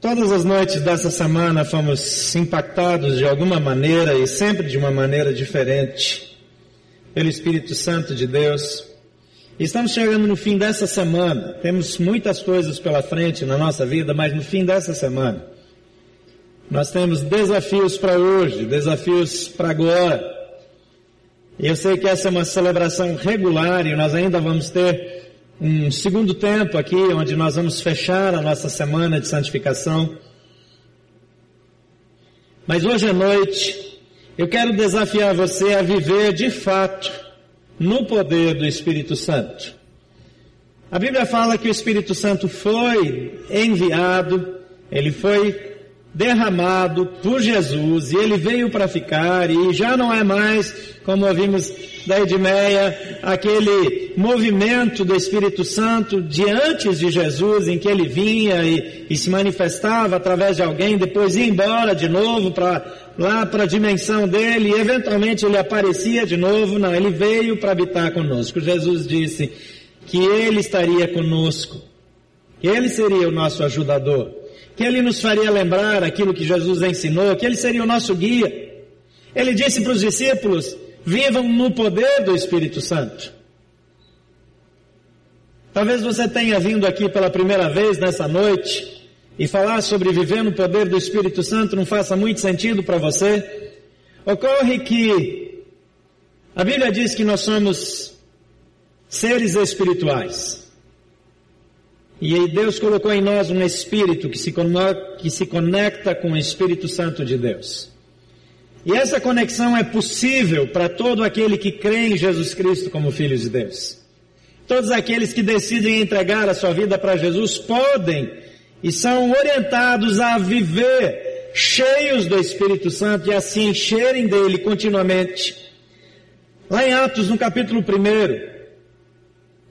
Todas as noites dessa semana fomos impactados de alguma maneira e sempre de uma maneira diferente pelo Espírito Santo de Deus. Estamos chegando no fim dessa semana. Temos muitas coisas pela frente na nossa vida, mas no fim dessa semana nós temos desafios para hoje, desafios para agora. E eu sei que essa é uma celebração regular e nós ainda vamos ter um segundo tempo aqui, onde nós vamos fechar a nossa semana de santificação. Mas hoje à noite, eu quero desafiar você a viver de fato no poder do Espírito Santo. A Bíblia fala que o Espírito Santo foi enviado, ele foi derramado por Jesus e ele veio para ficar e já não é mais, como ouvimos da Edmeia, aquele movimento do Espírito Santo de antes de Jesus, em que ele vinha e, e se manifestava através de alguém, depois ia embora de novo para lá para a dimensão dele e eventualmente ele aparecia de novo. Não, ele veio para habitar conosco. Jesus disse que ele estaria conosco, que ele seria o nosso ajudador que ele nos faria lembrar aquilo que Jesus ensinou, que ele seria o nosso guia. Ele disse para os discípulos: vivam no poder do Espírito Santo. Talvez você tenha vindo aqui pela primeira vez nessa noite e falar sobre viver no poder do Espírito Santo não faça muito sentido para você. Ocorre que a Bíblia diz que nós somos seres espirituais. E aí Deus colocou em nós um espírito que se, que se conecta com o Espírito Santo de Deus. E essa conexão é possível para todo aquele que crê em Jesus Cristo como Filho de Deus. Todos aqueles que decidem entregar a sua vida para Jesus podem e são orientados a viver cheios do Espírito Santo e a se encherem dele continuamente. Lá em Atos, no capítulo 1,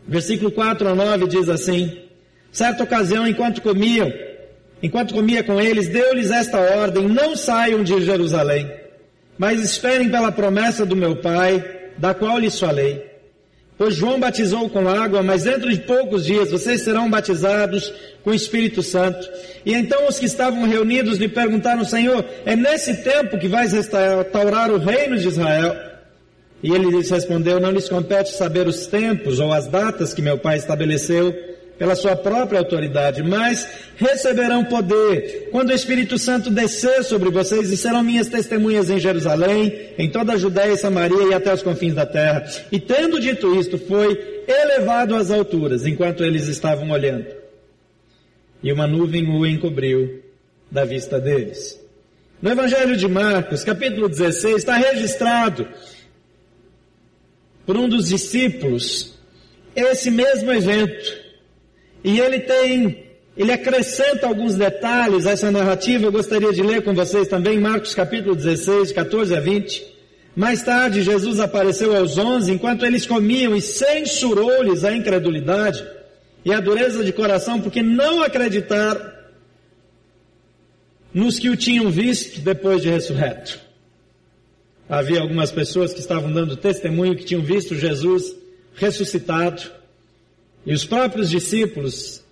versículo 4 a 9, diz assim: Certa ocasião, enquanto comiam, enquanto comia com eles, deu-lhes esta ordem: não saiam de Jerusalém, mas esperem pela promessa do meu Pai, da qual lhes falei. Pois João batizou com água, mas dentro de poucos dias vocês serão batizados com o Espírito Santo. E então os que estavam reunidos lhe perguntaram, Senhor, é nesse tempo que vais restaurar o reino de Israel? E ele lhes respondeu, não lhes compete saber os tempos ou as datas que meu Pai estabeleceu, pela sua própria autoridade, mas receberão poder quando o Espírito Santo descer sobre vocês e serão minhas testemunhas em Jerusalém, em toda a Judéia e Samaria e até os confins da terra. E tendo dito isto, foi elevado às alturas enquanto eles estavam olhando. E uma nuvem o encobriu da vista deles. No Evangelho de Marcos, capítulo 16, está registrado por um dos discípulos esse mesmo evento e ele tem, ele acrescenta alguns detalhes a essa narrativa, eu gostaria de ler com vocês também, Marcos capítulo 16, 14 a 20. Mais tarde, Jesus apareceu aos onze enquanto eles comiam e censurou-lhes a incredulidade e a dureza de coração, porque não acreditaram nos que o tinham visto depois de ressurreto. Havia algumas pessoas que estavam dando testemunho que tinham visto Jesus ressuscitado, e os próprios discípulos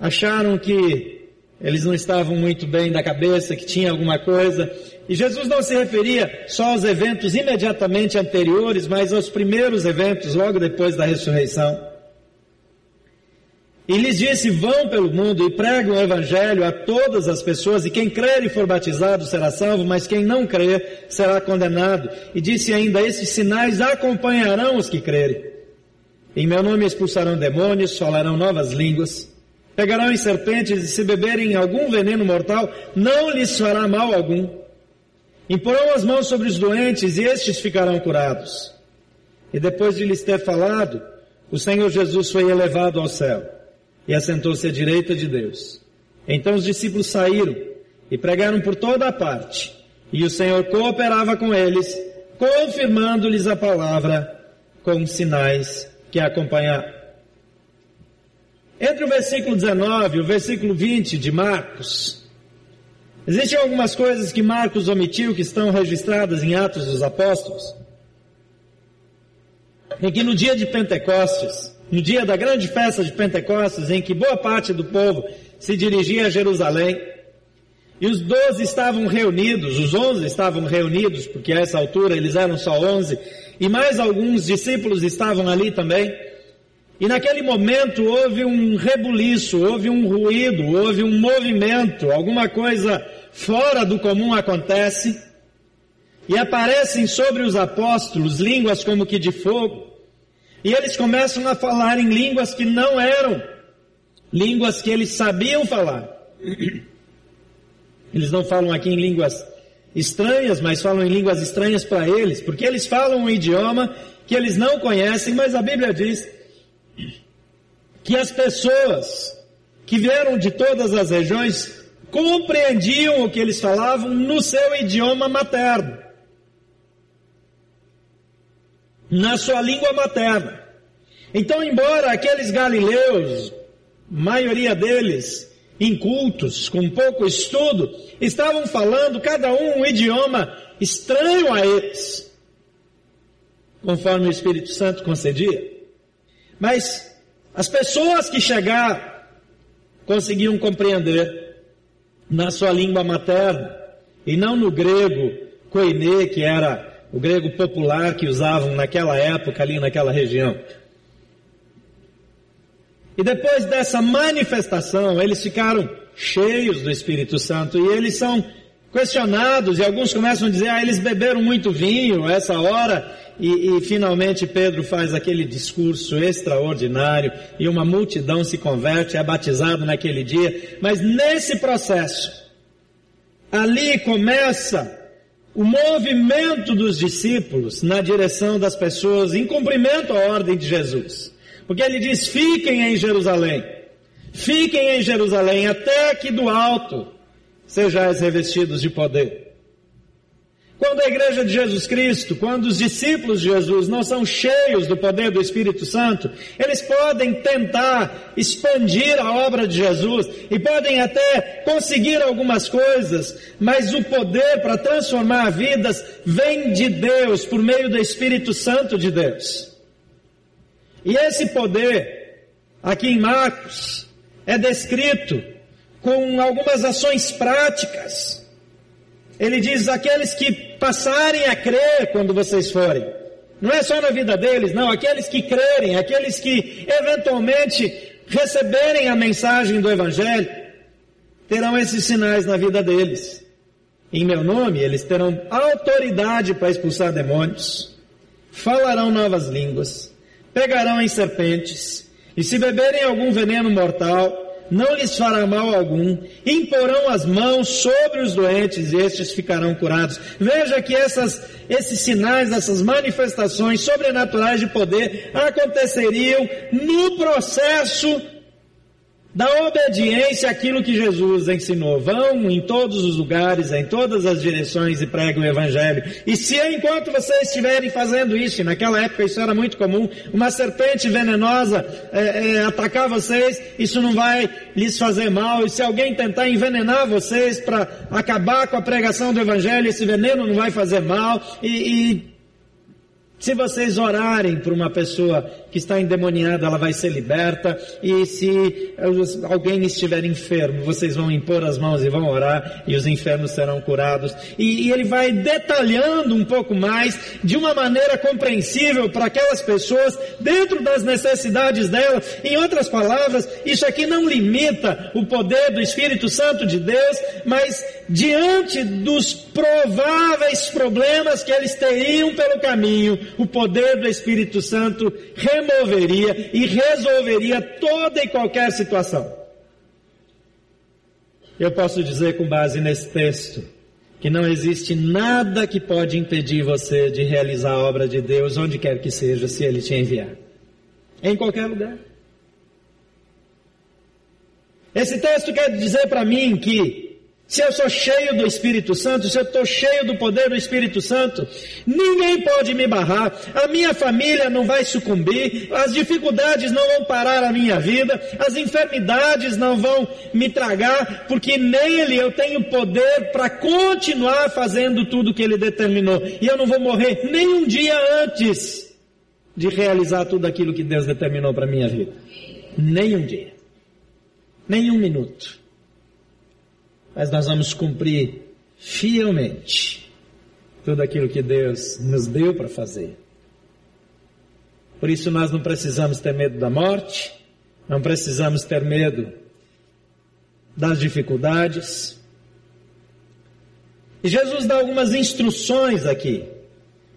acharam que eles não estavam muito bem da cabeça, que tinha alguma coisa. E Jesus não se referia só aos eventos imediatamente anteriores, mas aos primeiros eventos, logo depois da ressurreição. E lhes disse: Vão pelo mundo e pregam o Evangelho a todas as pessoas, e quem crer e for batizado será salvo, mas quem não crer será condenado. E disse ainda: Esses sinais acompanharão os que crerem. Em meu nome expulsarão demônios, falarão novas línguas, pegarão em serpentes e se beberem algum veneno mortal, não lhes fará mal algum. Imporão as mãos sobre os doentes e estes ficarão curados. E depois de lhes ter falado, o Senhor Jesus foi elevado ao céu e assentou-se à direita de Deus. Então os discípulos saíram e pregaram por toda a parte, e o Senhor cooperava com eles, confirmando-lhes a palavra com sinais que acompanhar. Entre o versículo 19 e o versículo 20 de Marcos, existem algumas coisas que Marcos omitiu que estão registradas em Atos dos Apóstolos. Em que no dia de Pentecostes, no dia da grande festa de Pentecostes, em que boa parte do povo se dirigia a Jerusalém, E os doze estavam reunidos, os onze estavam reunidos, porque a essa altura eles eram só onze, e mais alguns discípulos estavam ali também. E naquele momento houve um rebuliço, houve um ruído, houve um movimento, alguma coisa fora do comum acontece. E aparecem sobre os apóstolos línguas como que de fogo. E eles começam a falar em línguas que não eram línguas que eles sabiam falar. Eles não falam aqui em línguas estranhas, mas falam em línguas estranhas para eles, porque eles falam um idioma que eles não conhecem, mas a Bíblia diz que as pessoas que vieram de todas as regiões compreendiam o que eles falavam no seu idioma materno, na sua língua materna. Então, embora aqueles galileus, maioria deles, incultos, com pouco estudo, estavam falando cada um um idioma estranho a eles, conforme o Espírito Santo concedia. Mas as pessoas que chegaram conseguiam compreender na sua língua materna e não no grego koine, que era o grego popular que usavam naquela época ali naquela região. E depois dessa manifestação, eles ficaram cheios do Espírito Santo e eles são questionados e alguns começam a dizer, ah, eles beberam muito vinho essa hora e, e finalmente Pedro faz aquele discurso extraordinário e uma multidão se converte, é batizado naquele dia, mas nesse processo, ali começa o movimento dos discípulos na direção das pessoas em cumprimento à ordem de Jesus. Porque ele diz: fiquem em Jerusalém, fiquem em Jerusalém, até que do alto sejais revestidos de poder. Quando a igreja de Jesus Cristo, quando os discípulos de Jesus não são cheios do poder do Espírito Santo, eles podem tentar expandir a obra de Jesus e podem até conseguir algumas coisas, mas o poder para transformar vidas vem de Deus por meio do Espírito Santo de Deus. E esse poder, aqui em Marcos, é descrito com algumas ações práticas. Ele diz: aqueles que passarem a crer quando vocês forem. Não é só na vida deles, não. Aqueles que crerem, aqueles que eventualmente receberem a mensagem do Evangelho, terão esses sinais na vida deles. Em meu nome, eles terão autoridade para expulsar demônios, falarão novas línguas pegarão em serpentes, e se beberem algum veneno mortal, não lhes fará mal algum, imporão as mãos sobre os doentes e estes ficarão curados. Veja que essas, esses sinais, essas manifestações sobrenaturais de poder aconteceriam no processo da obediência àquilo que Jesus ensinou. Vão em todos os lugares, em todas as direções e pregam o Evangelho. E se enquanto vocês estiverem fazendo isso, e naquela época isso era muito comum, uma serpente venenosa é, é, atacar vocês, isso não vai lhes fazer mal. E se alguém tentar envenenar vocês para acabar com a pregação do Evangelho, esse veneno não vai fazer mal. E, e se vocês orarem por uma pessoa que está endemoniada, ela vai ser liberta. E se alguém estiver enfermo, vocês vão impor as mãos e vão orar, e os enfermos serão curados. E, e ele vai detalhando um pouco mais, de uma maneira compreensível para aquelas pessoas, dentro das necessidades delas. Em outras palavras, isso aqui não limita o poder do Espírito Santo de Deus, mas diante dos prováveis problemas que eles teriam pelo caminho, o poder do Espírito Santo removeria e resolveria toda e qualquer situação. Eu posso dizer com base nesse texto que não existe nada que pode impedir você de realizar a obra de Deus onde quer que seja, se Ele te enviar. Em qualquer lugar. Esse texto quer dizer para mim que se eu sou cheio do Espírito Santo, se eu estou cheio do poder do Espírito Santo, ninguém pode me barrar, a minha família não vai sucumbir, as dificuldades não vão parar a minha vida, as enfermidades não vão me tragar, porque nele eu tenho poder para continuar fazendo tudo que ele determinou. E eu não vou morrer nem um dia antes de realizar tudo aquilo que Deus determinou para minha vida. Nem um dia. Nem um minuto. Mas nós vamos cumprir fielmente tudo aquilo que Deus nos deu para fazer. Por isso nós não precisamos ter medo da morte, não precisamos ter medo das dificuldades. E Jesus dá algumas instruções aqui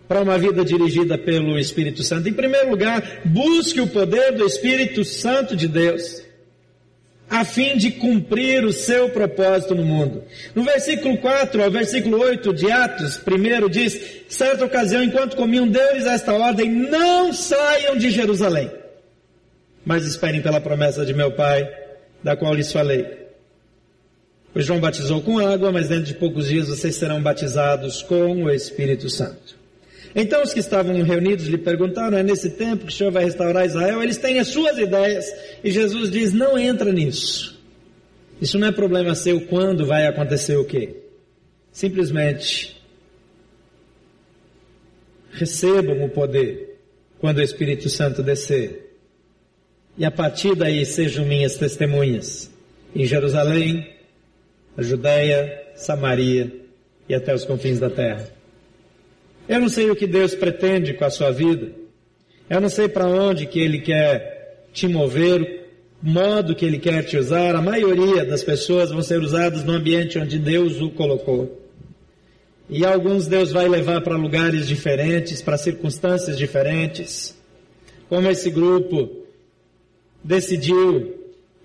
para uma vida dirigida pelo Espírito Santo. Em primeiro lugar, busque o poder do Espírito Santo de Deus, a fim de cumprir o seu propósito no mundo. No versículo 4 ao versículo 8 de Atos, primeiro diz: certa ocasião, enquanto comiam, deu-lhes esta ordem: não saiam de Jerusalém, mas esperem pela promessa de meu Pai, da qual lhes falei. Pois João batizou com água, mas dentro de poucos dias vocês serão batizados com o Espírito Santo. Então os que estavam reunidos lhe perguntaram: é nesse tempo que o Senhor vai restaurar Israel? Eles têm as suas ideias. E Jesus diz: não entra nisso. Isso não é problema seu quando vai acontecer o quê? Simplesmente recebam o poder quando o Espírito Santo descer. E a partir daí sejam minhas testemunhas em Jerusalém, a Judéia, Samaria e até os confins da terra. Eu não sei o que Deus pretende com a sua vida. Eu não sei para onde que Ele quer te mover, o modo que Ele quer te usar. A maioria das pessoas vão ser usadas no ambiente onde Deus o colocou. E alguns Deus vai levar para lugares diferentes, para circunstâncias diferentes. Como esse grupo decidiu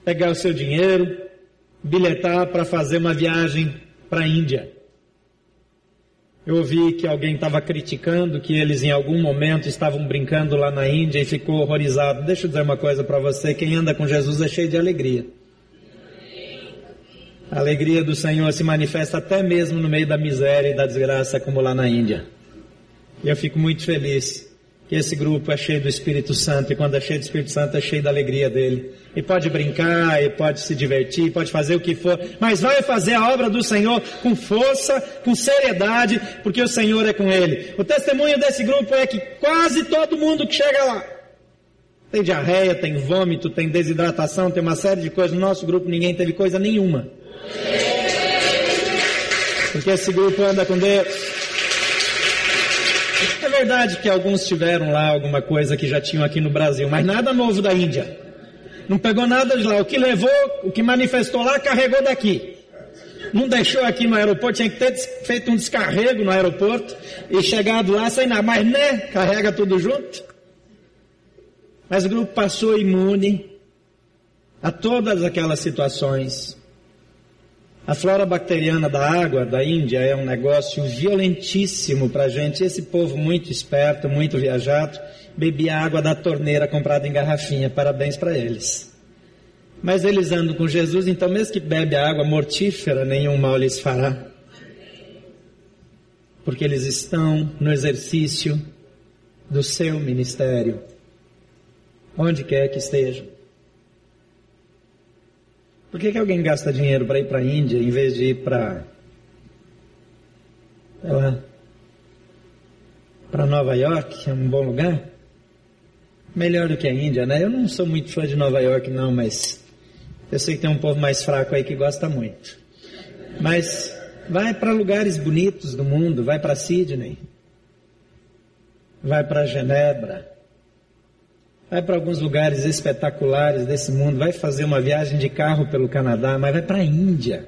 pegar o seu dinheiro, bilhetar para fazer uma viagem para a Índia. Eu ouvi que alguém estava criticando que eles em algum momento estavam brincando lá na Índia e ficou horrorizado. Deixa eu dizer uma coisa para você: quem anda com Jesus é cheio de alegria. A alegria do Senhor se manifesta até mesmo no meio da miséria e da desgraça, como lá na Índia. E eu fico muito feliz que esse grupo é cheio do Espírito Santo, e quando é cheio do Espírito Santo é cheio da alegria dele. E pode brincar, e pode se divertir, pode fazer o que for, mas vai fazer a obra do Senhor com força, com seriedade, porque o Senhor é com ele. O testemunho desse grupo é que quase todo mundo que chega lá tem diarreia, tem vômito, tem desidratação, tem uma série de coisas. No nosso grupo ninguém teve coisa nenhuma. Porque esse grupo anda com Deus. É verdade que alguns tiveram lá alguma coisa que já tinham aqui no Brasil, mas nada novo da Índia. Não pegou nada de lá. O que levou, o que manifestou lá, carregou daqui. Não deixou aqui no aeroporto, tinha que ter feito um descarrego no aeroporto e chegado lá sem nada. Mas né, carrega tudo junto. Mas o grupo passou imune a todas aquelas situações. A flora bacteriana da água da Índia é um negócio violentíssimo para a gente. Esse povo muito esperto, muito viajado, bebia água da torneira comprada em garrafinha. Parabéns para eles. Mas eles andam com Jesus, então mesmo que bebe água mortífera, nenhum mal lhes fará. Porque eles estão no exercício do seu ministério, onde quer que estejam. Por que, que alguém gasta dinheiro para ir para a Índia em vez de ir para. para Nova York, que é um bom lugar? Melhor do que a Índia, né? Eu não sou muito fã de Nova York, não, mas eu sei que tem um povo mais fraco aí que gosta muito. Mas vai para lugares bonitos do mundo, vai para Sydney, vai para Genebra, vai para alguns lugares espetaculares desse mundo, vai fazer uma viagem de carro pelo Canadá, mas vai para a Índia.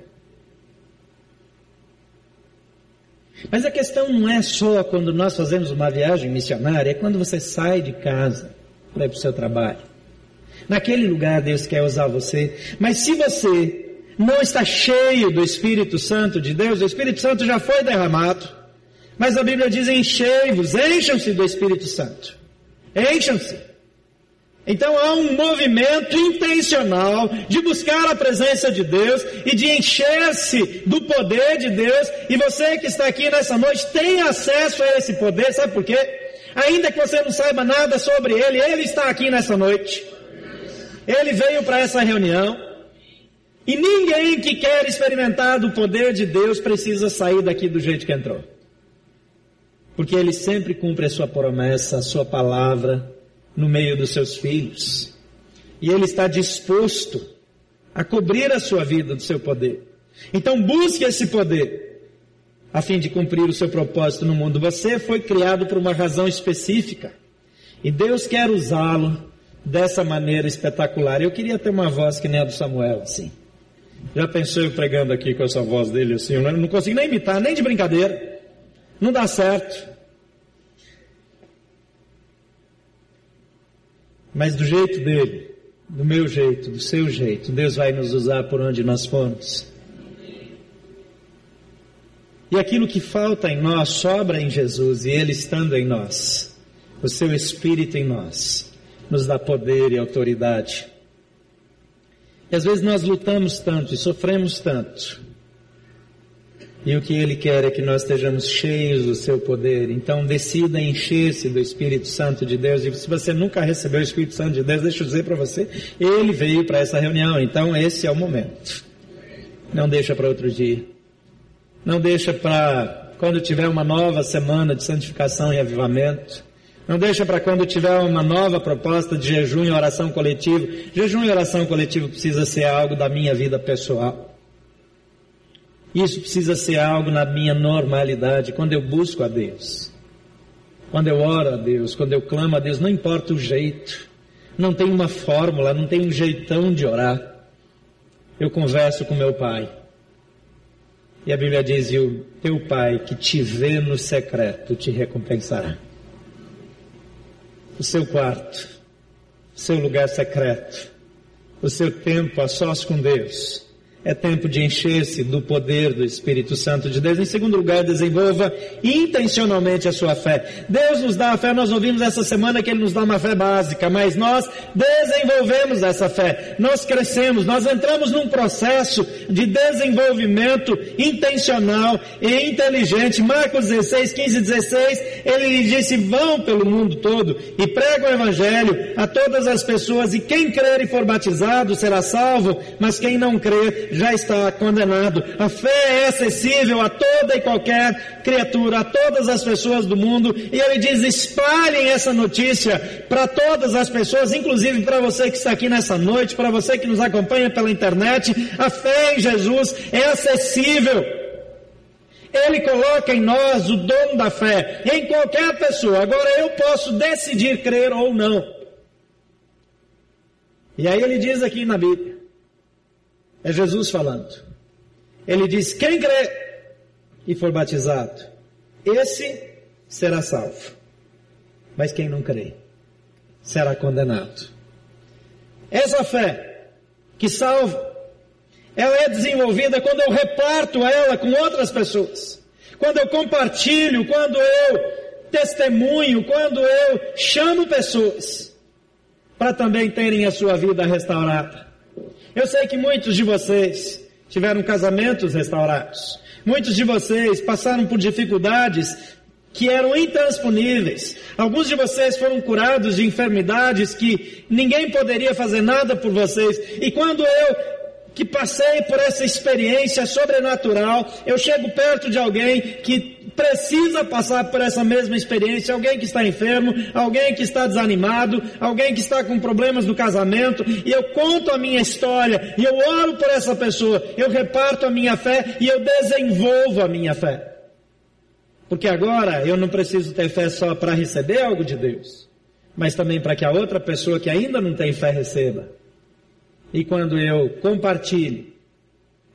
Mas a questão não é só quando nós fazemos uma viagem missionária, é quando você sai de casa para ir para o seu trabalho. Naquele lugar Deus quer usar você, mas se você não está cheio do Espírito Santo de Deus, o Espírito Santo já foi derramado, mas a Bíblia diz: enchei-vos, encham-se do Espírito Santo. Encham-se. Então há um movimento intencional de buscar a presença de Deus e de encher-se do poder de Deus. E você que está aqui nessa noite tem acesso a esse poder, sabe por quê? Ainda que você não saiba nada sobre ele, ele está aqui nessa noite. Ele veio para essa reunião. E ninguém que quer experimentar do poder de Deus precisa sair daqui do jeito que entrou. Porque ele sempre cumpre a sua promessa, a sua palavra no meio dos seus filhos. E Ele está disposto a cobrir a sua vida do seu poder. Então busque esse poder a fim de cumprir o seu propósito no mundo. Você foi criado por uma razão específica e Deus quer usá-lo dessa maneira espetacular. Eu queria ter uma voz que nem a do Samuel, assim. Já pensou eu pregando aqui com essa voz dele assim? Eu não consigo nem imitar, nem de brincadeira. Não dá certo. Mas do jeito dele, do meu jeito, do seu jeito, Deus vai nos usar por onde nós formos. E aquilo que falta em nós sobra em Jesus e Ele estando em nós, o seu Espírito em nós, nos dá poder e autoridade. E às vezes nós lutamos tanto e sofremos tanto. E o que Ele quer é que nós estejamos cheios do Seu poder. Então decida encher-se do Espírito Santo de Deus. E se você nunca recebeu o Espírito Santo de Deus, deixa eu dizer para você, Ele veio para essa reunião. Então esse é o momento. Não deixa para outro dia. Não deixa para quando tiver uma nova semana de santificação e avivamento. Não deixa para quando tiver uma nova proposta de jejum e oração coletivo. Jejum e oração coletivo precisa ser algo da minha vida pessoal. Isso precisa ser algo na minha normalidade, quando eu busco a Deus. Quando eu oro a Deus, quando eu clamo a Deus, não importa o jeito. Não tem uma fórmula, não tem um jeitão de orar. Eu converso com meu pai. E a Bíblia diz: e o teu pai que te vê no secreto te recompensará o seu quarto, seu lugar secreto, o seu tempo a sós com Deus, é tempo de encher-se do poder do Espírito Santo de Deus. Em segundo lugar, desenvolva intencionalmente a sua fé. Deus nos dá a fé, nós ouvimos essa semana que Ele nos dá uma fé básica, mas nós desenvolvemos essa fé. Nós crescemos, nós entramos num processo de desenvolvimento intencional e inteligente. Marcos 16, 15 e 16, Ele disse, vão pelo mundo todo e pregam o Evangelho a todas as pessoas e quem crer e for batizado será salvo, mas quem não crer já está condenado. A fé é acessível a toda e qualquer criatura, a todas as pessoas do mundo, e ele diz: espalhem essa notícia para todas as pessoas, inclusive para você que está aqui nessa noite, para você que nos acompanha pela internet. A fé em Jesus é acessível. Ele coloca em nós o dom da fé, em qualquer pessoa. Agora eu posso decidir crer ou não. E aí ele diz aqui na Bíblia: é Jesus falando. Ele diz: quem crê e for batizado, esse será salvo. Mas quem não crê, será condenado. Essa fé que salva, ela é desenvolvida quando eu reparto ela com outras pessoas. Quando eu compartilho, quando eu testemunho, quando eu chamo pessoas para também terem a sua vida restaurada. Eu sei que muitos de vocês tiveram casamentos restaurados. Muitos de vocês passaram por dificuldades que eram intransponíveis. Alguns de vocês foram curados de enfermidades que ninguém poderia fazer nada por vocês. E quando eu que passei por essa experiência sobrenatural, eu chego perto de alguém que precisa passar por essa mesma experiência, alguém que está enfermo, alguém que está desanimado, alguém que está com problemas no casamento, e eu conto a minha história, e eu oro por essa pessoa, eu reparto a minha fé e eu desenvolvo a minha fé. Porque agora eu não preciso ter fé só para receber algo de Deus, mas também para que a outra pessoa que ainda não tem fé receba. E quando eu compartilho,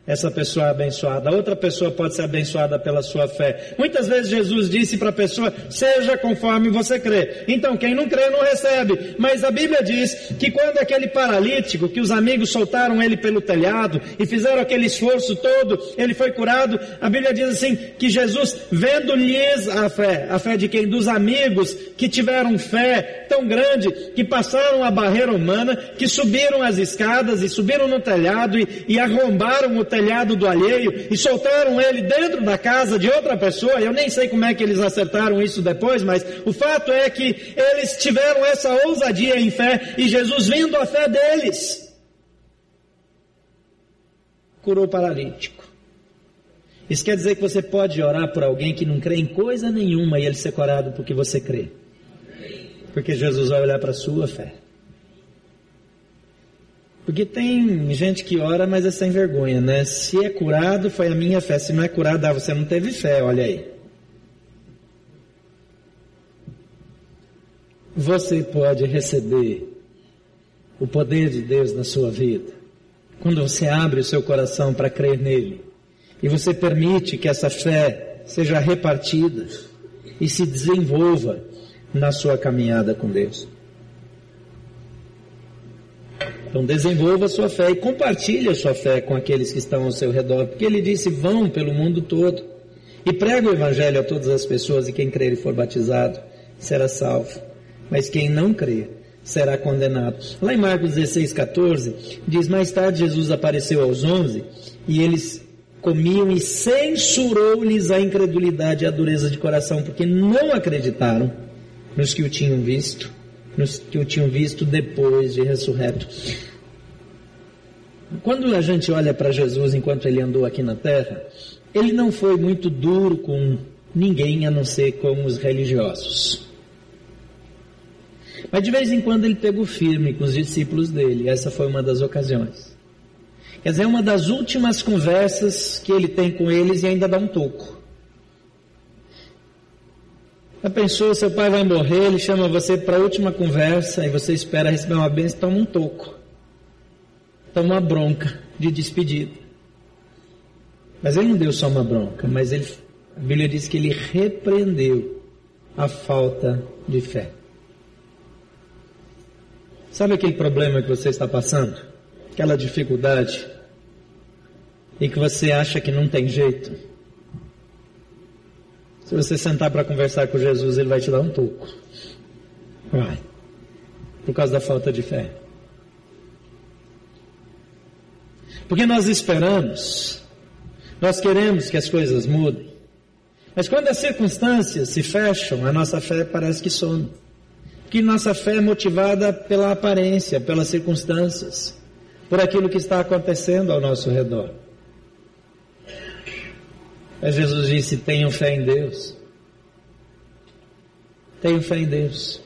essa pessoa é abençoada. Outra pessoa pode ser abençoada pela sua fé. Muitas vezes Jesus disse para a pessoa: seja conforme você crê. Então, quem não crê não recebe. Mas a Bíblia diz que quando aquele paralítico, que os amigos soltaram ele pelo telhado e fizeram aquele esforço todo, ele foi curado. A Bíblia diz assim: que Jesus, vendo-lhes a fé, a fé de quem? Dos amigos que tiveram fé tão grande, que passaram a barreira humana, que subiram as escadas e subiram no telhado e, e arrombaram o telhado telhado do alheio e soltaram ele dentro da casa de outra pessoa. Eu nem sei como é que eles acertaram isso depois, mas o fato é que eles tiveram essa ousadia em fé e Jesus, vendo a fé deles, curou o paralítico. Isso quer dizer que você pode orar por alguém que não crê em coisa nenhuma e ele ser curado porque você crê. Porque Jesus vai olhar para a sua fé. Porque tem gente que ora, mas é sem vergonha, né? Se é curado, foi a minha fé. Se não é curado, ah, você não teve fé, olha aí. Você pode receber o poder de Deus na sua vida quando você abre o seu coração para crer nele e você permite que essa fé seja repartida e se desenvolva na sua caminhada com Deus. Então desenvolva a sua fé e compartilhe a sua fé com aqueles que estão ao seu redor, porque ele disse: vão pelo mundo todo e prega o evangelho a todas as pessoas e quem crer e for batizado será salvo, mas quem não crer será condenado. Lá em Marcos 16, 14, diz: Mais tarde Jesus apareceu aos onze e eles comiam e censurou-lhes a incredulidade e a dureza de coração, porque não acreditaram nos que o tinham visto que o tinham visto depois de ressurreto. Quando a gente olha para Jesus enquanto ele andou aqui na terra, ele não foi muito duro com ninguém a não ser com os religiosos. Mas de vez em quando ele pegou firme com os discípulos dele, essa foi uma das ocasiões. Quer dizer, é uma das últimas conversas que ele tem com eles e ainda dá um toco. Já pensou, seu pai vai morrer, ele chama você para a última conversa e você espera receber uma bênção, toma um toco. Toma uma bronca de despedida. Mas ele não deu só uma bronca, mas ele, a Bíblia diz que ele repreendeu a falta de fé. Sabe aquele problema que você está passando? Aquela dificuldade? E que você acha que não tem jeito? Se você sentar para conversar com Jesus, ele vai te dar um toco. Vai. Por causa da falta de fé. Porque nós esperamos, nós queremos que as coisas mudem. Mas quando as circunstâncias se fecham, a nossa fé parece que some. Que nossa fé é motivada pela aparência, pelas circunstâncias, por aquilo que está acontecendo ao nosso redor. Mas Jesus disse: tenham fé em Deus. Tenham fé em Deus.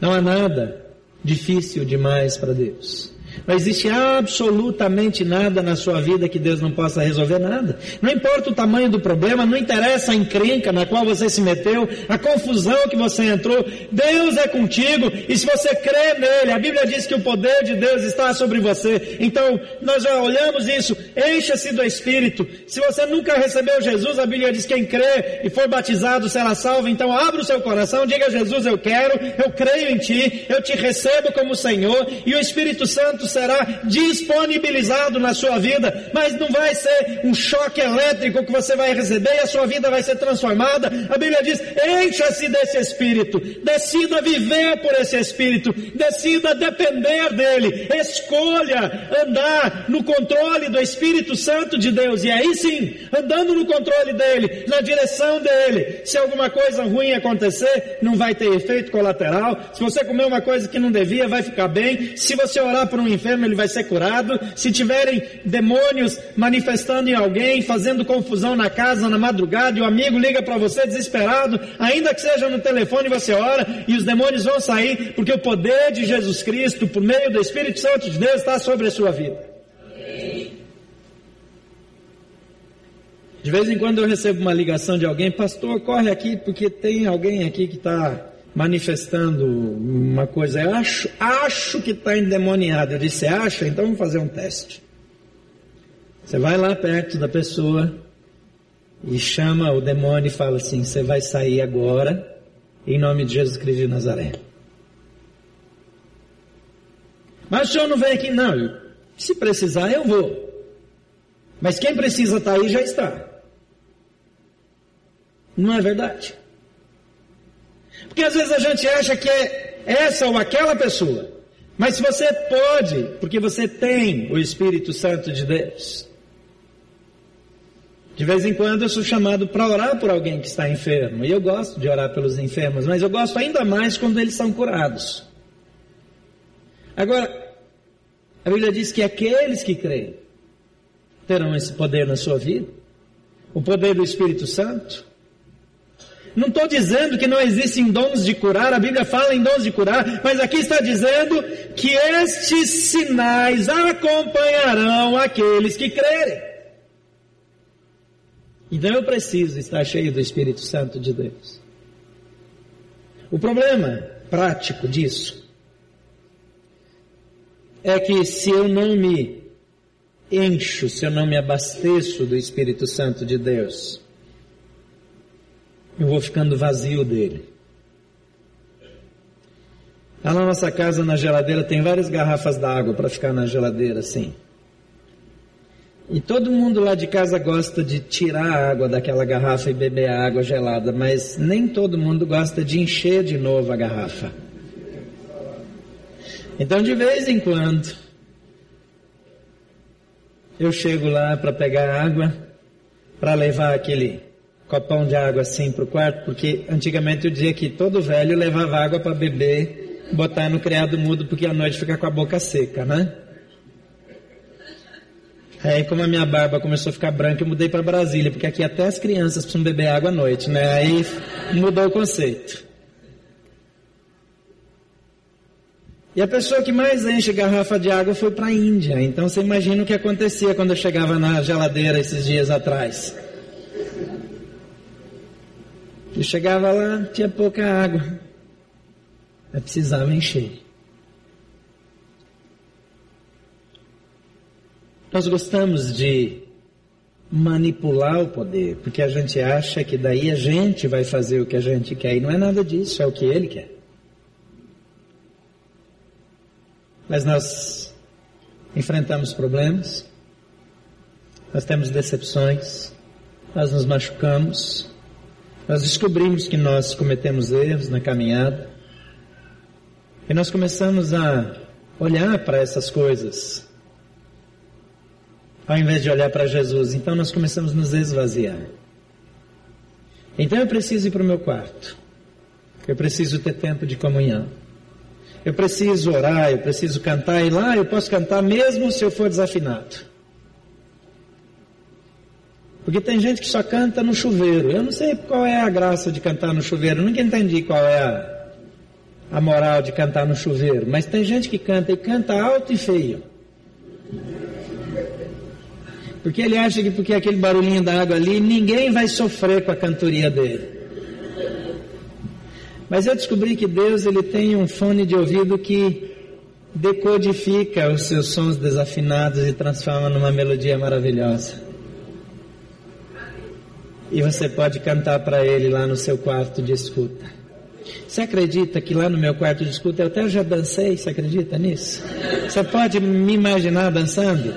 Não há nada difícil demais para Deus. Não existe absolutamente nada na sua vida que Deus não possa resolver nada. Não importa o tamanho do problema, não interessa a encrenca na qual você se meteu, a confusão que você entrou. Deus é contigo e se você crê nele, a Bíblia diz que o poder de Deus está sobre você. Então, nós já olhamos isso. Encha-se do Espírito. Se você nunca recebeu Jesus, a Bíblia diz que quem crê e for batizado será salvo. Então, abra o seu coração, diga a Jesus: Eu quero, eu creio em Ti, eu te recebo como Senhor e o Espírito Santo será disponibilizado na sua vida, mas não vai ser um choque elétrico que você vai receber e a sua vida vai ser transformada. A Bíblia diz: encha-se desse Espírito, decida viver por esse Espírito, decida depender dele, escolha andar no controle do Espírito Santo de Deus, e aí sim, andando no controle dele, na direção dele, se alguma coisa ruim acontecer, não vai ter efeito colateral. Se você comer uma coisa que não devia, vai ficar bem. Se você orar por um enfermo, ele vai ser curado. Se tiverem demônios manifestando em alguém, fazendo confusão na casa na madrugada, e o amigo liga para você desesperado, ainda que seja no telefone, você ora e os demônios vão sair, porque o poder de Jesus Cristo, por meio do Espírito Santo de Deus, está sobre a sua vida. De vez em quando eu recebo uma ligação de alguém, pastor, corre aqui porque tem alguém aqui que está manifestando uma coisa. Eu acho, acho que está endemoniado. Eu disse, acha? Então vamos fazer um teste. Você vai lá perto da pessoa e chama o demônio e fala assim: Você vai sair agora, em nome de Jesus Cristo de Nazaré. Mas o senhor não vem aqui, não. Se precisar, eu vou. Mas quem precisa estar tá aí já está. Não é verdade? Porque às vezes a gente acha que é essa ou aquela pessoa. Mas se você pode, porque você tem o Espírito Santo de Deus. De vez em quando eu sou chamado para orar por alguém que está enfermo. E eu gosto de orar pelos enfermos, mas eu gosto ainda mais quando eles são curados. Agora, a Bíblia diz que aqueles que creem terão esse poder na sua vida. O poder do Espírito Santo. Não estou dizendo que não existem dons de curar, a Bíblia fala em dons de curar, mas aqui está dizendo que estes sinais acompanharão aqueles que crerem. Então eu preciso estar cheio do Espírito Santo de Deus. O problema prático disso é que se eu não me encho, se eu não me abasteço do Espírito Santo de Deus, eu vou ficando vazio dele. Lá na nossa casa, na geladeira, tem várias garrafas d'água para ficar na geladeira assim. E todo mundo lá de casa gosta de tirar a água daquela garrafa e beber a água gelada, mas nem todo mundo gosta de encher de novo a garrafa. Então, de vez em quando, eu chego lá para pegar água, para levar aquele copão de água assim para o quarto, porque antigamente eu dizia que todo velho levava água para beber, botar no criado mudo, porque à noite fica com a boca seca, né? Aí como a minha barba começou a ficar branca, eu mudei para Brasília, porque aqui até as crianças precisam beber água à noite, né? Aí mudou o conceito. E a pessoa que mais enche garrafa de água foi para a Índia. Então você imagina o que acontecia quando eu chegava na geladeira esses dias atrás. Eu chegava lá, tinha pouca água. Eu precisava encher. Nós gostamos de manipular o poder, porque a gente acha que daí a gente vai fazer o que a gente quer, e não é nada disso, é o que ele quer. Mas nós enfrentamos problemas, nós temos decepções, nós nos machucamos, nós descobrimos que nós cometemos erros na caminhada e nós começamos a olhar para essas coisas ao invés de olhar para Jesus. Então nós começamos a nos esvaziar. Então eu preciso ir para o meu quarto. Eu preciso ter tempo de comunhão. Eu preciso orar, eu preciso cantar, e lá eu posso cantar mesmo se eu for desafinado. Porque tem gente que só canta no chuveiro. Eu não sei qual é a graça de cantar no chuveiro. Eu nunca entendi qual é a, a moral de cantar no chuveiro. Mas tem gente que canta e canta alto e feio. Porque ele acha que porque aquele barulhinho da água ali, ninguém vai sofrer com a cantoria dele. Mas eu descobri que Deus ele tem um fone de ouvido que decodifica os seus sons desafinados e transforma numa melodia maravilhosa. E você pode cantar para ele lá no seu quarto de escuta. Você acredita que lá no meu quarto de escuta eu até já dancei? Você acredita nisso? Você pode me imaginar dançando?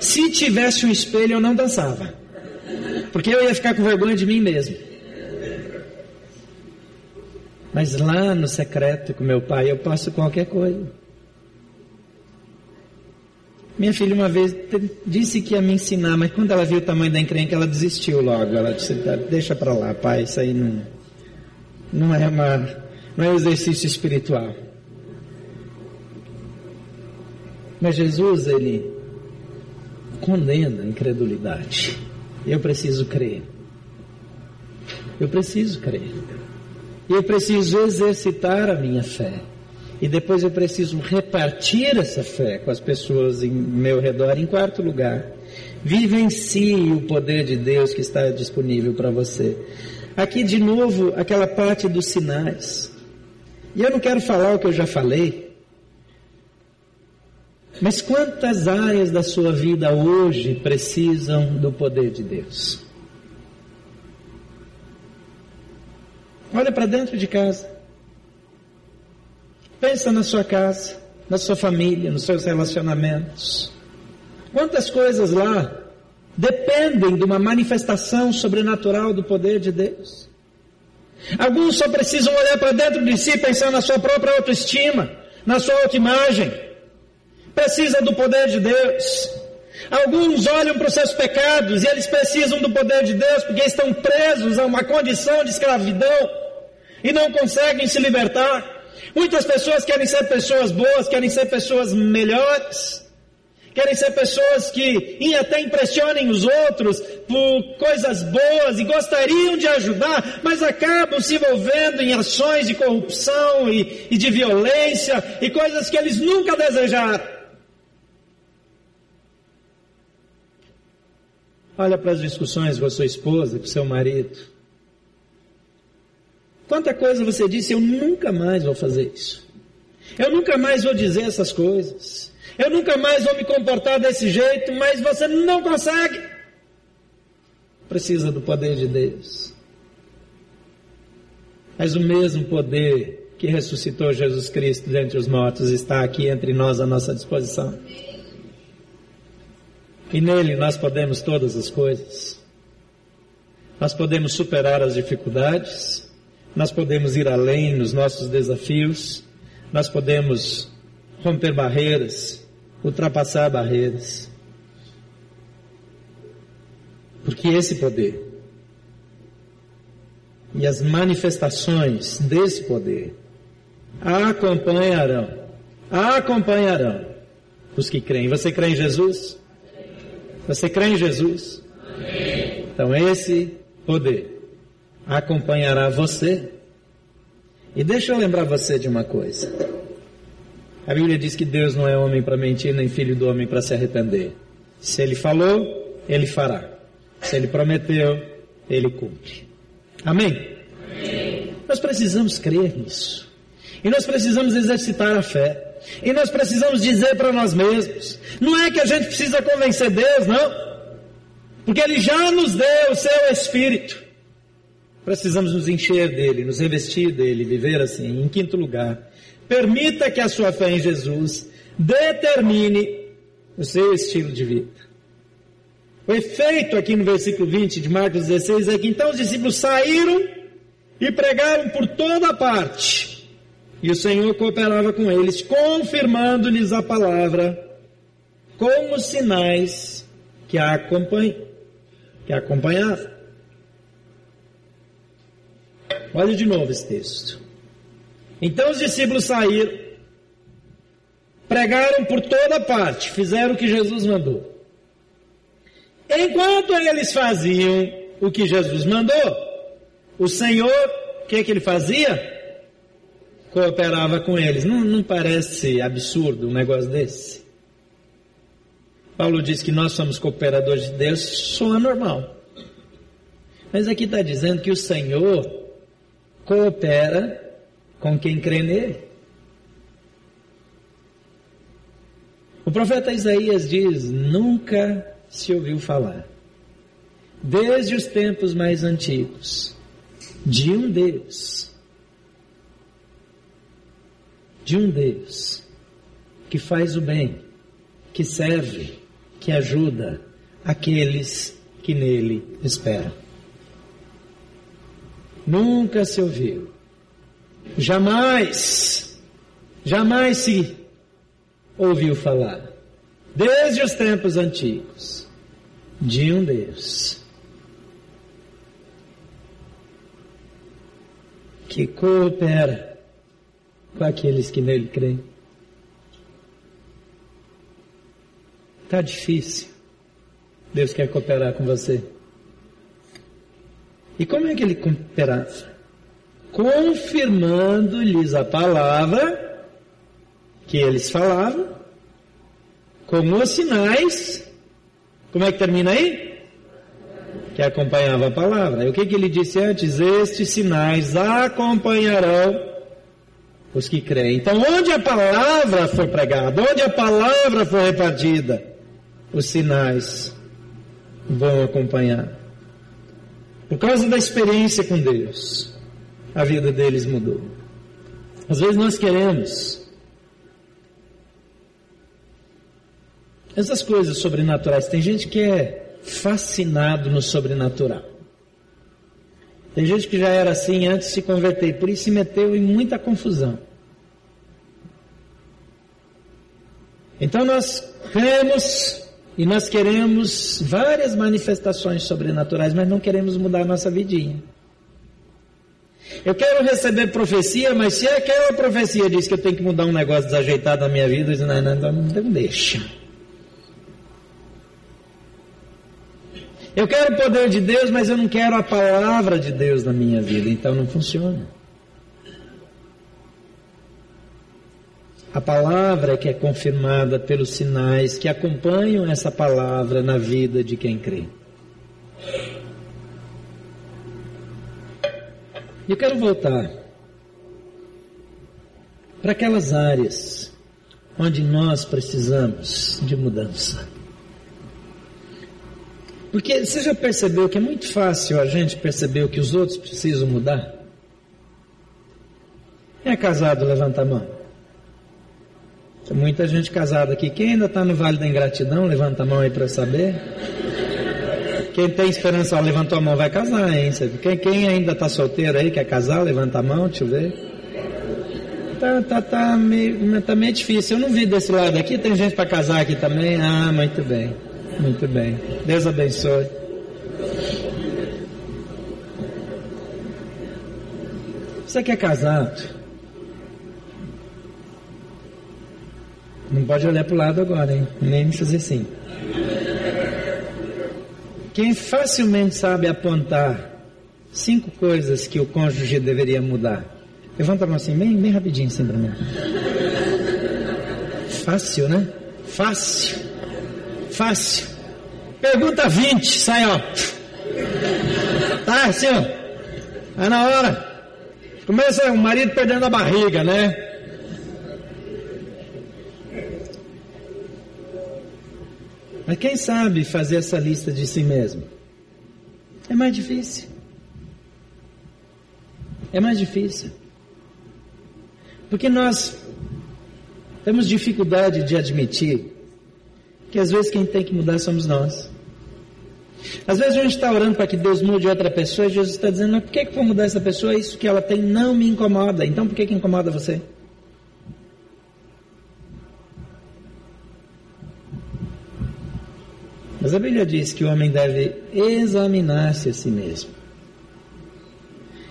Se tivesse um espelho eu não dançava. Porque eu ia ficar com vergonha de mim mesmo. Mas lá no secreto com meu pai eu posso qualquer coisa. Minha filha uma vez disse que ia me ensinar, mas quando ela viu o tamanho da encrenca, ela desistiu logo. Ela disse, tá, deixa para lá, pai, isso aí não, não é uma, não é um exercício espiritual. Mas Jesus, ele condena a incredulidade. Eu preciso crer. Eu preciso crer. Eu preciso exercitar a minha fé. E depois eu preciso repartir essa fé com as pessoas em meu redor. Em quarto lugar, vivencie o poder de Deus que está disponível para você. Aqui de novo, aquela parte dos sinais. E eu não quero falar o que eu já falei, mas quantas áreas da sua vida hoje precisam do poder de Deus? Olha para dentro de casa. Pensa na sua casa, na sua família, nos seus relacionamentos. Quantas coisas lá dependem de uma manifestação sobrenatural do poder de Deus? Alguns só precisam olhar para dentro de si, pensar na sua própria autoestima, na sua autoimagem. Precisa do poder de Deus. Alguns olham para os seus pecados e eles precisam do poder de Deus porque estão presos a uma condição de escravidão e não conseguem se libertar. Muitas pessoas querem ser pessoas boas, querem ser pessoas melhores, Querem ser pessoas que até impressionem os outros por coisas boas e gostariam de ajudar, mas acabam se envolvendo em ações de corrupção e, e de violência e coisas que eles nunca desejaram. Olha para as discussões com a sua esposa, com o seu marido. Quanta coisa você disse, eu nunca mais vou fazer isso. Eu nunca mais vou dizer essas coisas. Eu nunca mais vou me comportar desse jeito, mas você não consegue. Precisa do poder de Deus. Mas o mesmo poder que ressuscitou Jesus Cristo dentre os mortos está aqui entre nós à nossa disposição. E nele nós podemos todas as coisas. Nós podemos superar as dificuldades, nós podemos ir além nos nossos desafios, nós podemos romper barreiras, ultrapassar barreiras. Porque esse poder e as manifestações desse poder acompanharão, acompanharão os que creem. Você crê em Jesus? Você crê em Jesus? Então esse poder acompanhará você. E deixa eu lembrar você de uma coisa. A Bíblia diz que Deus não é homem para mentir, nem filho do homem para se arrepender. Se ele falou, ele fará. Se ele prometeu, ele cumpre. Amém? Amém? Nós precisamos crer nisso. E nós precisamos exercitar a fé. E nós precisamos dizer para nós mesmos: não é que a gente precisa convencer Deus, não. Porque Ele já nos deu o seu Espírito. Precisamos nos encher dele, nos revestir dele, viver assim. Em quinto lugar, Permita que a sua fé em Jesus determine o seu estilo de vida. O efeito aqui no versículo 20 de Marcos 16 é que então os discípulos saíram e pregaram por toda parte. E o Senhor cooperava com eles, confirmando-lhes a palavra como sinais que acompanham, que a acompanhavam. Olha de novo esse texto. Então os discípulos saíram, pregaram por toda parte, fizeram o que Jesus mandou. Enquanto eles faziam o que Jesus mandou, o Senhor, o que, é que ele fazia? Cooperava com eles. Não, não parece absurdo um negócio desse? Paulo diz que nós somos cooperadores de Deus, soa normal. Mas aqui está dizendo que o Senhor coopera com quem crê nele. O profeta Isaías diz: nunca se ouviu falar, desde os tempos mais antigos, de um Deus, de um Deus que faz o bem, que serve, que ajuda aqueles que nele esperam. Nunca se ouviu Jamais, jamais se ouviu falar, desde os tempos antigos, de um Deus que coopera com aqueles que nele creem. Está difícil. Deus quer cooperar com você. E como é que ele cooperava? confirmando-lhes a palavra que eles falavam, com os sinais, como é que termina aí? Que acompanhava a palavra. E o que, que ele disse antes? Estes sinais acompanharão os que creem. Então, onde a palavra for pregada, onde a palavra for repartida, os sinais vão acompanhar. Por causa da experiência com Deus a vida deles mudou. Às vezes nós queremos essas coisas sobrenaturais. Tem gente que é fascinado no sobrenatural. Tem gente que já era assim antes de se converter, por isso se meteu em muita confusão. Então nós cremos e nós queremos várias manifestações sobrenaturais, mas não queremos mudar a nossa vidinha. Eu quero receber profecia, mas se aquela profecia diz que eu tenho que mudar um negócio desajeitado na minha vida, eu digo, não, não, não, não deixa. Eu quero o poder de Deus, mas eu não quero a palavra de Deus na minha vida, então não funciona. A palavra que é confirmada pelos sinais que acompanham essa palavra na vida de quem crê. Eu quero voltar para aquelas áreas onde nós precisamos de mudança. Porque você já percebeu que é muito fácil a gente perceber o que os outros precisam mudar? Quem é casado, levanta a mão. Tem muita gente casada aqui. Quem ainda está no Vale da Ingratidão, levanta a mão aí para saber. Quem tem esperança, ó, levantou a mão, vai casar, hein? Quem, quem ainda está solteiro aí, quer casar, levanta a mão, deixa eu ver. Tá, tá, tá, meio, tá meio difícil. Eu não vi desse lado aqui, tem gente para casar aqui também. Ah, muito bem, muito bem. Deus abençoe. Você que é casado, Não pode olhar para o lado agora, hein? Nem fazer assim. Quem facilmente sabe apontar cinco coisas que o cônjuge deveria mudar. Levanta a mão assim, bem, bem rapidinho assim para mim. Fácil, né? Fácil. Fácil. Pergunta 20, sai ó. Tá, assim ó. Aí na hora. Começa o marido perdendo a barriga, né? Mas quem sabe fazer essa lista de si mesmo? É mais difícil. É mais difícil. Porque nós temos dificuldade de admitir que às vezes quem tem que mudar somos nós. Às vezes a gente está orando para que Deus mude outra pessoa e Jesus está dizendo, mas por que, que vou mudar essa pessoa? Isso que ela tem não me incomoda. Então por que, que incomoda você? Mas a Bíblia diz que o homem deve examinar-se a si mesmo.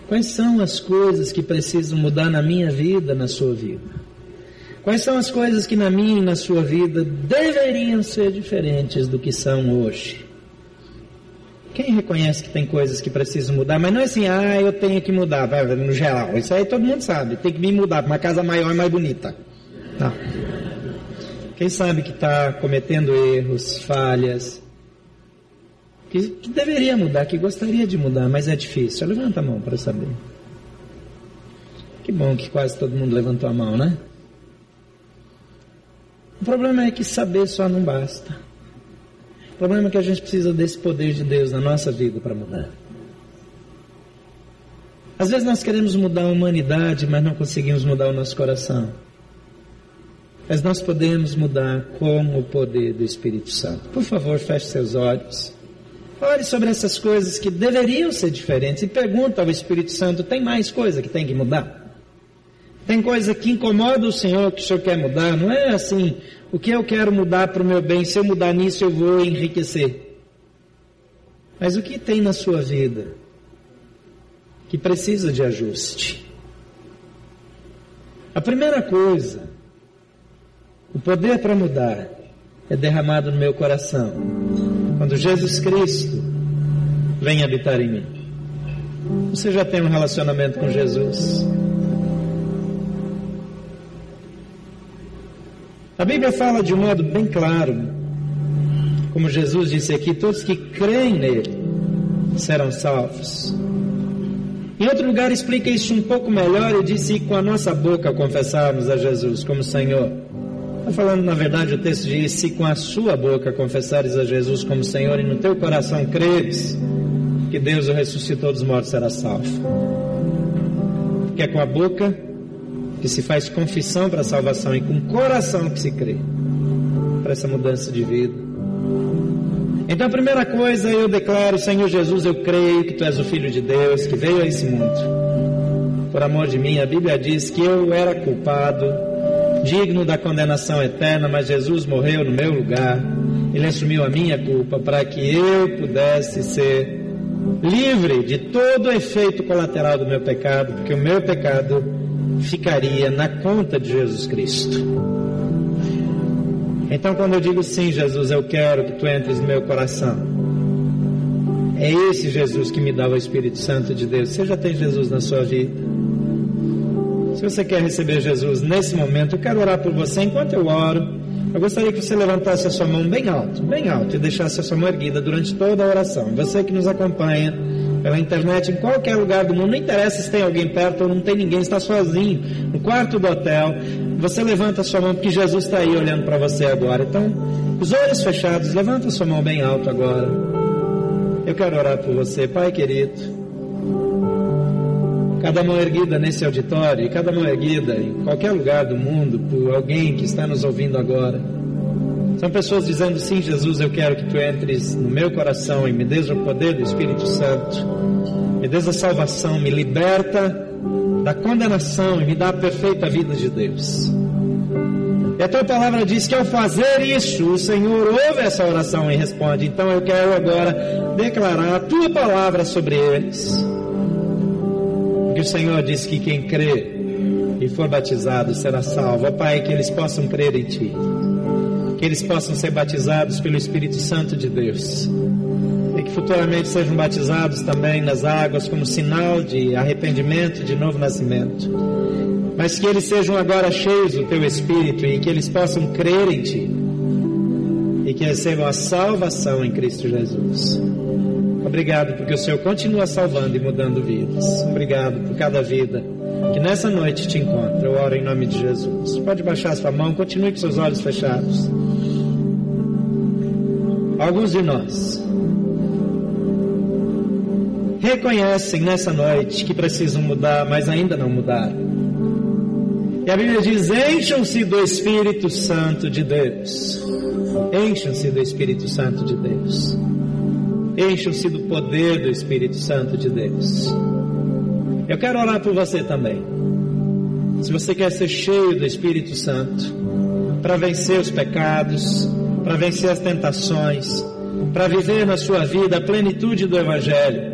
Quais são as coisas que precisam mudar na minha vida, na sua vida? Quais são as coisas que na minha e na sua vida deveriam ser diferentes do que são hoje? Quem reconhece que tem coisas que precisam mudar, mas não é assim, ah, eu tenho que mudar, no geral. Isso aí todo mundo sabe, tem que me mudar para uma casa maior e mais bonita. Não. Quem sabe que está cometendo erros, falhas, que, que deveria mudar, que gostaria de mudar, mas é difícil. Levanta a mão para saber. Que bom que quase todo mundo levantou a mão, né? O problema é que saber só não basta. O problema é que a gente precisa desse poder de Deus na nossa vida para mudar. Às vezes nós queremos mudar a humanidade, mas não conseguimos mudar o nosso coração. Mas nós podemos mudar com o poder do Espírito Santo. Por favor, feche seus olhos. Ore sobre essas coisas que deveriam ser diferentes e pergunta ao Espírito Santo: tem mais coisa que tem que mudar? Tem coisa que incomoda o Senhor que o Senhor quer mudar? Não é assim, o que eu quero mudar para o meu bem, se eu mudar nisso eu vou enriquecer. Mas o que tem na sua vida que precisa de ajuste? A primeira coisa, o poder para mudar, é derramado no meu coração quando Jesus Cristo vem habitar em mim. Você já tem um relacionamento com Jesus? A Bíblia fala de um modo bem claro, como Jesus disse aqui: todos que creem nele serão salvos. Em outro lugar explica isso um pouco melhor e disse: com a nossa boca confessarmos a Jesus como Senhor Está falando, na verdade, o texto diz: Se com a sua boca confessares a Jesus como Senhor e no teu coração creres que Deus o ressuscitou dos mortos, será salvo. Porque é com a boca que se faz confissão para a salvação e com o coração que se crê para essa mudança de vida. Então, a primeira coisa, eu declaro, Senhor Jesus, eu creio que Tu és o Filho de Deus que veio a esse mundo. Por amor de mim, a Bíblia diz que eu era culpado digno da condenação eterna, mas Jesus morreu no meu lugar. Ele assumiu a minha culpa para que eu pudesse ser livre de todo o efeito colateral do meu pecado, porque o meu pecado ficaria na conta de Jesus Cristo. Então, quando eu digo sim, Jesus, eu quero que tu entres no meu coração, É esse Jesus que me dá o Espírito Santo de Deus. Você já tem Jesus na sua vida? Se você quer receber Jesus nesse momento, eu quero orar por você enquanto eu oro. Eu gostaria que você levantasse a sua mão bem alto, bem alto, e deixasse a sua mão erguida durante toda a oração. Você que nos acompanha pela internet, em qualquer lugar do mundo, não interessa se tem alguém perto ou não tem ninguém, está sozinho, no quarto do hotel, você levanta a sua mão porque Jesus está aí olhando para você agora. Então, os olhos fechados, levanta a sua mão bem alto agora. Eu quero orar por você, Pai querido. Cada mão erguida nesse auditório e cada mão erguida em qualquer lugar do mundo por alguém que está nos ouvindo agora. São pessoas dizendo: Sim, Jesus, eu quero que tu entres no meu coração e me dês o poder do Espírito Santo, me dês a salvação, me liberta da condenação e me dá a perfeita vida de Deus. E a tua palavra diz que ao fazer isso, o Senhor ouve essa oração e responde. Então eu quero agora declarar a tua palavra sobre eles. O Senhor diz que quem crê e for batizado será salvo. Ó Pai, que eles possam crer em Ti. Que eles possam ser batizados pelo Espírito Santo de Deus e que futuramente sejam batizados também nas águas como sinal de arrependimento, de novo nascimento. Mas que eles sejam agora cheios do teu Espírito e que eles possam crer em Ti e que recebam a salvação em Cristo Jesus. Obrigado porque o Senhor continua salvando e mudando vidas. Obrigado por cada vida que nessa noite te encontra. Eu oro em nome de Jesus. Pode baixar sua mão, continue com seus olhos fechados. Alguns de nós reconhecem nessa noite que precisam mudar, mas ainda não mudaram. E a Bíblia diz: encham-se do Espírito Santo de Deus. Encham-se do Espírito Santo de Deus. Encham-se do poder do Espírito Santo de Deus. Eu quero orar por você também. Se você quer ser cheio do Espírito Santo, para vencer os pecados, para vencer as tentações, para viver na sua vida a plenitude do Evangelho,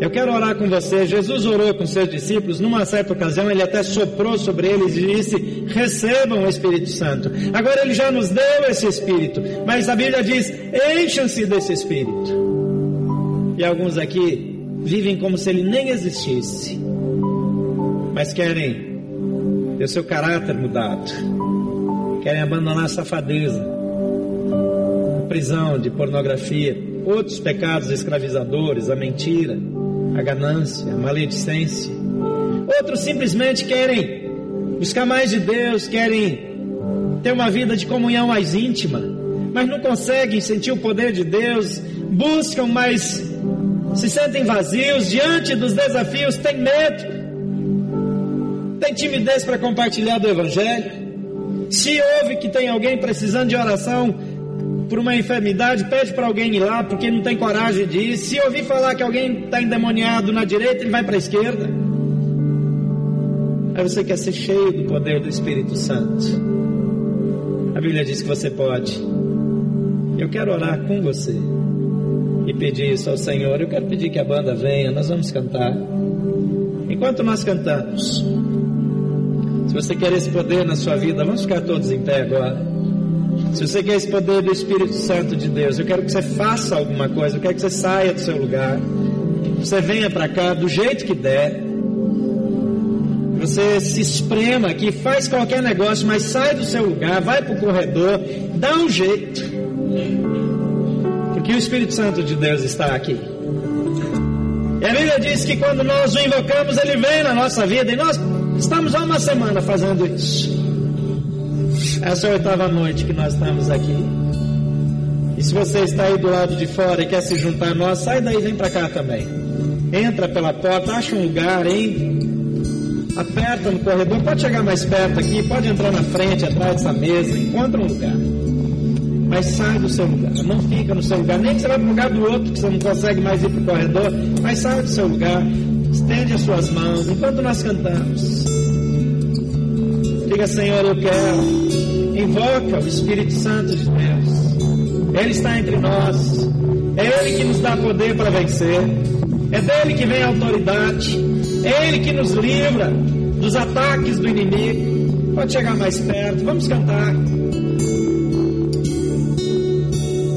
eu quero orar com você. Jesus orou com seus discípulos. Numa certa ocasião, ele até soprou sobre eles e disse: Recebam o Espírito Santo. Agora, ele já nos deu esse Espírito. Mas a Bíblia diz: Encham-se desse Espírito. E alguns aqui vivem como se ele nem existisse. Mas querem ter seu caráter mudado. Querem abandonar a safadeza, a prisão de pornografia, outros pecados escravizadores, a mentira a ganância, a maledicência. Outros simplesmente querem buscar mais de Deus, querem ter uma vida de comunhão mais íntima, mas não conseguem sentir o poder de Deus, buscam, mas se sentem vazios diante dos desafios, têm medo, têm timidez para compartilhar do Evangelho. Se ouve que tem alguém precisando de oração, por uma enfermidade, pede para alguém ir lá porque não tem coragem de ir. Se ouvir falar que alguém está endemoniado na direita, ele vai para a esquerda. Aí você quer ser cheio do poder do Espírito Santo. A Bíblia diz que você pode. Eu quero orar com você pedir isso ao Senhor. Eu quero pedir que a banda venha, nós vamos cantar. Enquanto nós cantamos, se você quer esse poder na sua vida, vamos ficar todos em pé agora. Se você quer esse poder do Espírito Santo de Deus, eu quero que você faça alguma coisa, eu quero que você saia do seu lugar, você venha para cá do jeito que der, você se esprema aqui, faz qualquer negócio, mas sai do seu lugar, vai para o corredor, dá um jeito, porque o Espírito Santo de Deus está aqui. E a Bíblia diz que quando nós o invocamos, ele vem na nossa vida, e nós estamos há uma semana fazendo isso. Essa é a oitava noite que nós estamos aqui. E se você está aí do lado de fora e quer se juntar a nós, sai daí e vem para cá também. Entra pela porta, acha um lugar, hein? Aperta no corredor, pode chegar mais perto aqui, pode entrar na frente, atrás dessa mesa, encontra um lugar. Mas sai do seu lugar, não fica no seu lugar, nem que você vá para o lugar do outro, que você não consegue mais ir para o corredor, mas sai do seu lugar, estende as suas mãos enquanto nós cantamos. Diga, Senhor, eu quero Invoca o Espírito Santo de Deus. Ele está entre nós. É Ele que nos dá poder para vencer. É dele que vem a autoridade. É Ele que nos livra dos ataques do inimigo. Pode chegar mais perto. Vamos cantar.